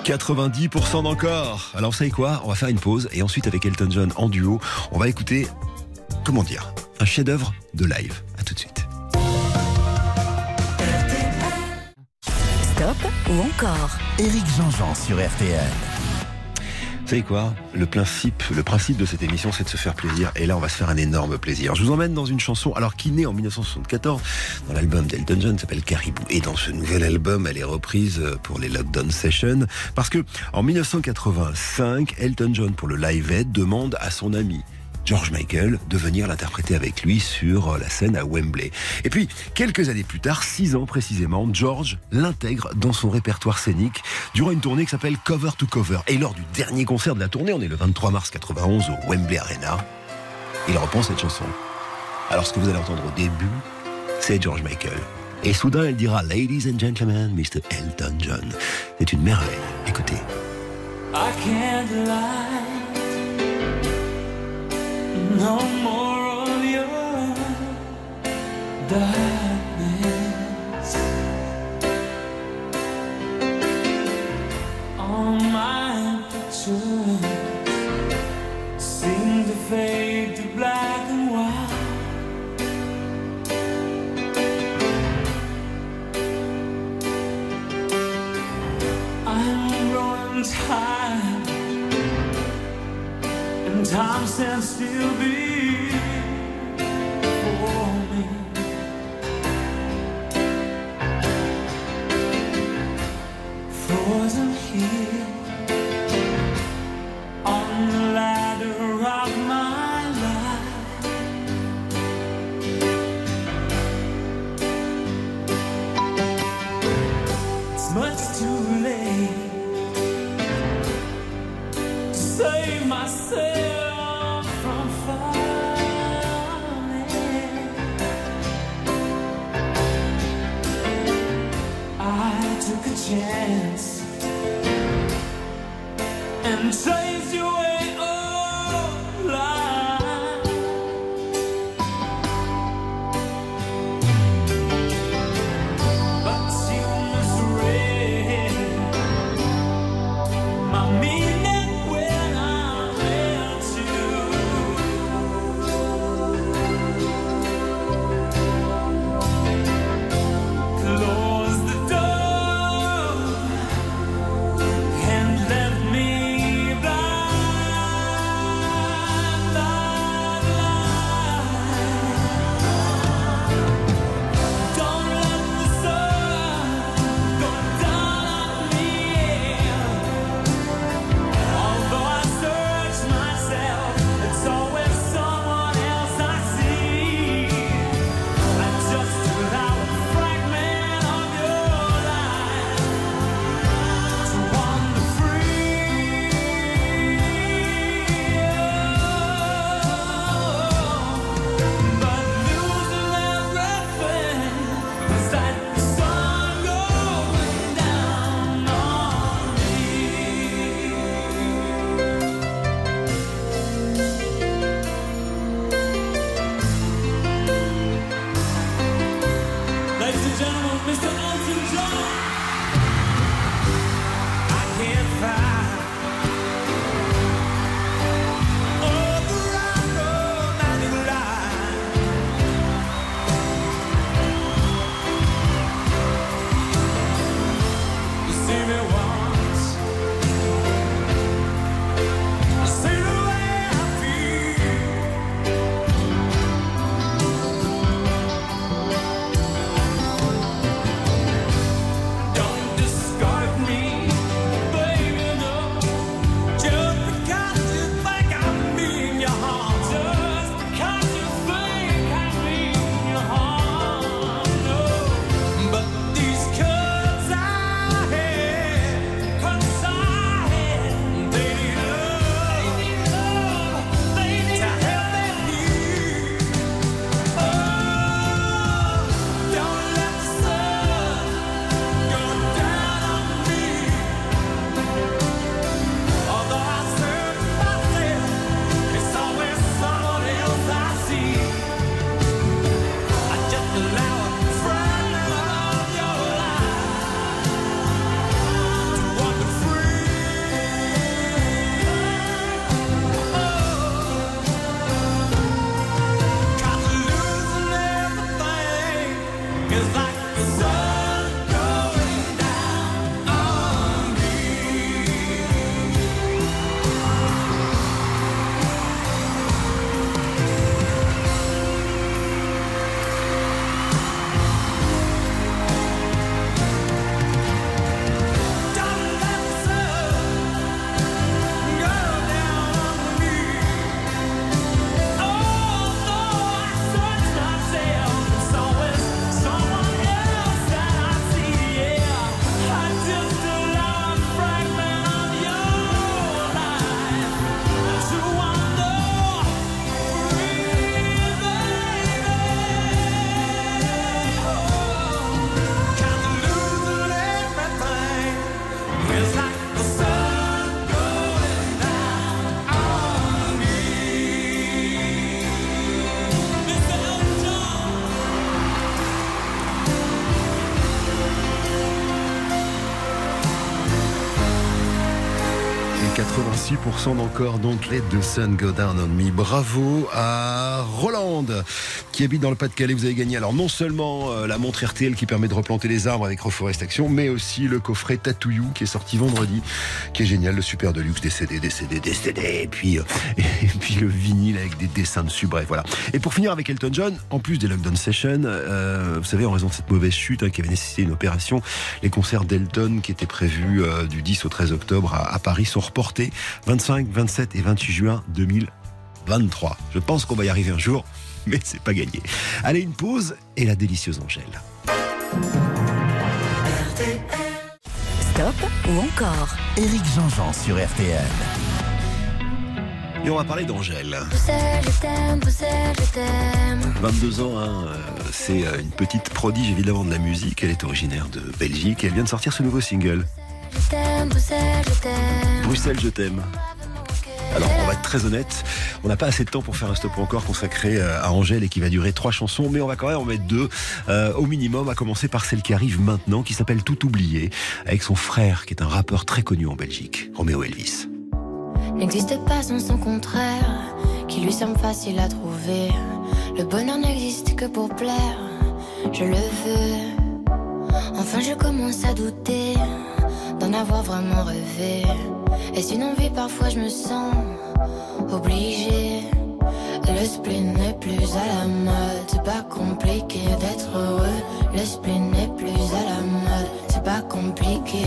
90% d'encore. Alors vous savez quoi? On va faire une pause et ensuite avec Elton John en duo, on va écouter, comment dire, un chef-d'œuvre de live. À tout de suite. Stop ou encore? Éric Jean-Jean sur RTL. Vous savez quoi? Le principe, le principe de cette émission, c'est de se faire plaisir. Et là, on va se faire un énorme plaisir. Je vous emmène dans une chanson, alors qui naît en 1974 dans l'album d'Elton John, s'appelle Caribou. Et dans ce nouvel album, elle est reprise pour les Lockdown Sessions, parce que en 1985, Elton John pour le Live Aid demande à son ami George Michael de venir l'interpréter avec lui sur la scène à Wembley. Et puis, quelques années plus tard, six ans précisément, George l'intègre dans son répertoire scénique durant une tournée qui s'appelle Cover to Cover. Et lors du dernier concert de la tournée, on est le 23 mars 91 au Wembley Arena, il reprend cette chanson. Alors, ce que vous allez entendre au début, c'est George Michael. Et soudain, elle dira Ladies and gentlemen, Mr. Elton John. C'est une merveille. Écoutez. I can't lie. No more of your darkness. All my pictures seem to fade to black and white. I'm growing tired, time stands still before me. Frozen here 100% d'encore, Don't Let the Sun Go Down on Me. Bravo à Roland, qui habite dans le Pas-de-Calais. Vous avez gagné alors non seulement euh, la montre RTL qui permet de replanter les arbres avec Reforest Action, mais aussi le coffret Tatouillou qui est sorti vendredi, qui est génial, le super deluxe, des CD, des CD, des CD, et puis, euh, et puis le vinyle avec des dessins dessus, bref, voilà. Et pour finir avec Elton John, en plus des Lockdown Sessions, euh, vous savez, en raison de cette mauvaise chute hein, qui avait nécessité une opération, les concerts d'Elton qui étaient prévus euh, du 10 au 13 octobre à, à Paris sont reportés 25, 27 et 28 juin 2023. Je pense qu'on va y arriver un jour, mais c'est pas gagné. Allez, une pause et la délicieuse Angèle. Stop ou encore Éric Jean-Jean sur RTL. Et on va parler d'Angèle. Poussel, je t'aime, Poussel, je t'aime. 22 ans, hein, euh, c'est euh, une petite prodige évidemment de la musique. Elle est originaire de Belgique et elle vient de sortir ce nouveau single. Je t'aime, Poussel, je t'aime. Bruxelles, je t'aime. Alors, on va être très honnête, on n'a pas assez de temps pour faire un stop encore consacré euh, à Angèle et qui va durer trois chansons, mais on va quand même en mettre deux euh, au minimum, à commencer par celle qui arrive maintenant, qui s'appelle Tout oublié, avec son frère, qui est un rappeur très connu en Belgique, Roméo Elvis. N'existe pas sans son contraire, qui lui semble facile à trouver. Le bonheur n'existe que pour plaire, je le veux. Enfin, je commence à douter d'en avoir vraiment rêvé. Est-ce une envie? Parfois, je me sens obligée. Le spleen n'est plus à la mode, c'est pas compliqué d'être heureux. Le spleen n'est plus à la mode, c'est pas compliqué.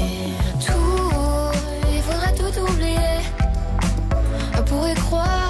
Tout, il faudrait tout oublier. On pourrait croire,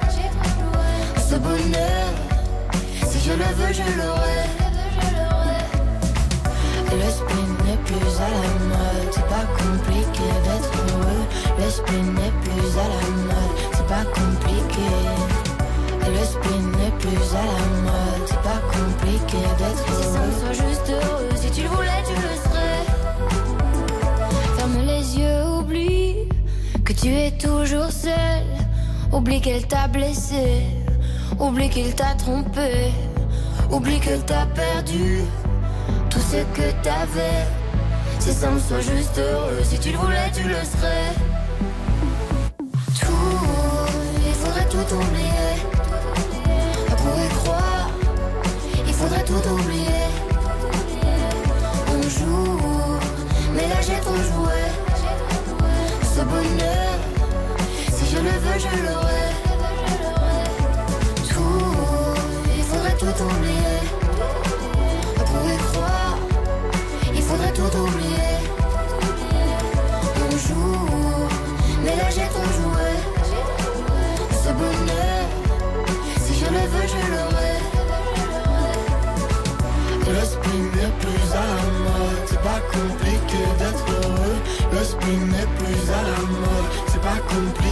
Ce bonheur, si je le veux, je l'aurai. Le spleen n'est plus à la mode, c'est pas compliqué d'être heureux. Le spleen n'est plus à la mode, c'est pas compliqué. Le spleen n'est plus à la mode, c'est pas compliqué d'être heureux. Si ça me soit juste heureux, si tu le voulais, tu le serais. Ferme les yeux, oublie que tu es toujours seul. Oublie qu'elle t'a blessé, oublie qu'il t'a trompé, oublie qu'elle t'a perdu tout ce que t'avais. Si ça me soit juste heureux, si tu le voulais, tu le serais. Tout, il faudrait tout oublier. On pourrait croire, il faudrait tout oublier. On joue, mais là j'ai trop joué. Ce bonheur, si je le veux, je l'aurai. Tout il faudrait tout oublier. On joue, mais là j'ai trop joué. Ce bonheur, si je le veux, je l'aurai. Le spleen n'est plus à la mode, c'est pas compliqué d'être heureux. Le spleen n'est plus à la mode, c'est pas compliqué.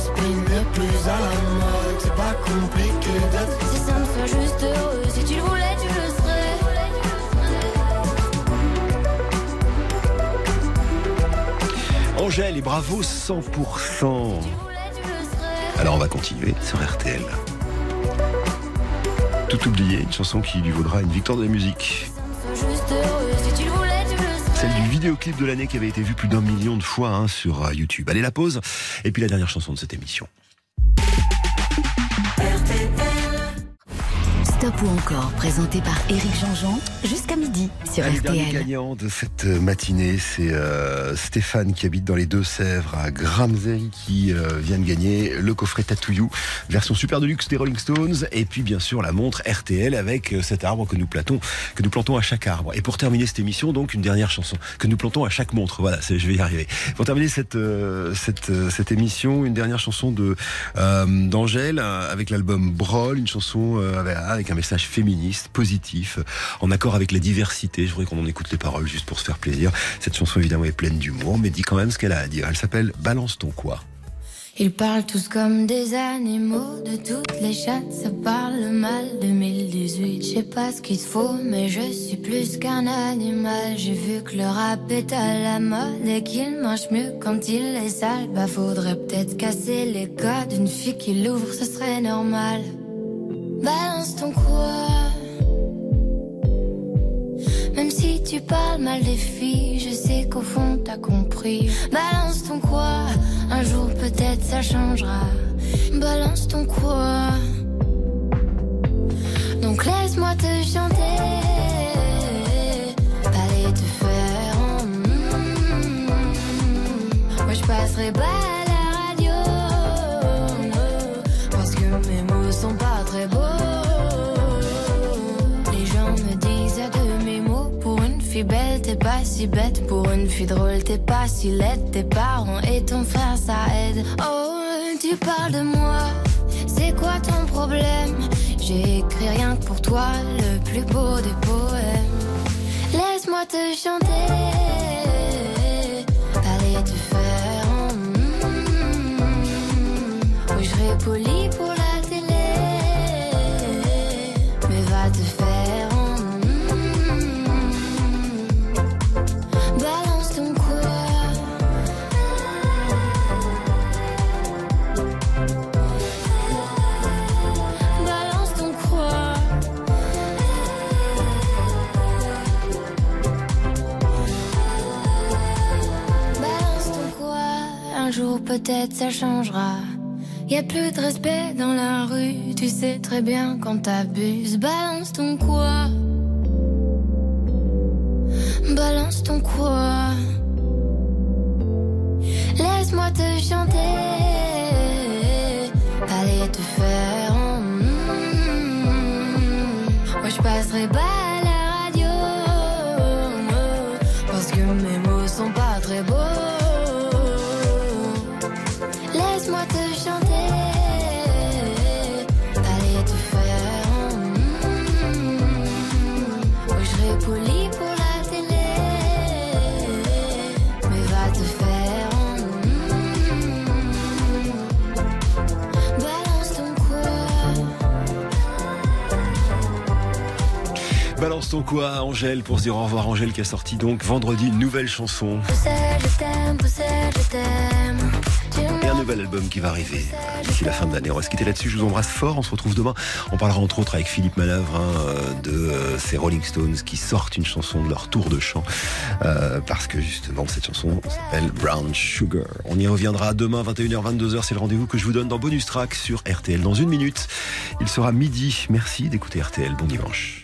Le spleen n'est plus à la mode, c'est pas compliqué d'être Si ça me soit juste heureux, si tu le voulais, tu le serais. Angèle et bravo 100%. Alors on va continuer sur RTL. Tout oublié, une chanson qui lui vaudra une victoire de la musique. Juste heureux, vidéoclip de l'année qui avait été vue plus d'un million de fois hein, sur euh, YouTube. Allez, la pause. Et puis la dernière chanson de cette émission. Stop ou encore, présenté par Éric Jean-Jean, jusqu'à midi sur dernier RTL. gagnant de cette matinée, c'est euh, Stéphane qui habite dans les Deux-Sèvres à Gramsay qui euh, vient de gagner le coffret Tattoo version super deluxe des Rolling Stones et puis bien sûr la montre RTL avec euh, cet arbre que nous plantons que nous plantons à chaque arbre. Et pour terminer cette émission, donc une dernière chanson que nous plantons à chaque montre. Voilà, je vais y arriver. Pour terminer cette euh, cette euh, cette émission, une dernière chanson de euh, d'Angèle euh, avec l'album Brol, une chanson euh, avec, un message féministe, positif, euh, en accord avec la diversité. Je voudrais qu'on en écoute les paroles juste pour se faire plaisir. Cette chanson évidemment est pleine d'humour, mais dit quand même ce qu'elle a à dire. Elle s'appelle Balance ton quoi. Ils parlent tous comme des animaux, de toutes les chattes, ça parle mal. 2018, je sais pas ce qu'il faut, mais je suis plus qu'un animal. J'ai vu que le rap est à la mode et qu'il marche mieux quand il est sale. Bah faudrait peut-être casser les codes d'une fille qui l'ouvre, ce serait normal. Balance ton quoi Même si tu parles mal des filles, je sais qu'au fond t'as compris. Balance ton quoi Un jour peut-être ça changera. Balance ton quoi Donc laisse-moi te chanter. Allez te faire. en. Moi je passerai pas à la radio. Parce que mes mots sont pas très beaux. Les gens me disent de mes mots. Pour une fille belle, t'es pas si bête. Pour une fille drôle, t'es pas si laide. Tes parents et ton frère, ça aide. Oh, tu parles de moi. C'est quoi ton problème? J'ai écrit rien que pour toi, le plus beau des poèmes. Laisse-moi te chanter. Allez te faire. en mm. Oui, je serai poli pour peut-être ça changera. Y a plus de respect dans la rue, tu sais très bien quand t'abuses. Balance ton quoi? Balance ton quoi? Laisse-moi te chanter. Ton quoi, Angèle, pour se dire au revoir. Angèle qui a sorti donc vendredi une nouvelle chanson et un nouvel album qui va arriver d'ici la fin de l'année. On va se quitter là-dessus. Je vous embrasse fort. On se retrouve demain. On parlera entre autres avec Philippe Manœuvre hein, euh, de euh, ces Rolling Stones qui sortent une chanson de leur tour de chant euh, parce que justement cette chanson s'appelle Brown Sugar. On y reviendra demain 21h 22h. C'est le rendez-vous que je vous donne dans Bonus Track sur RTL dans une minute. Il sera midi. Merci d'écouter RTL. Bon dimanche.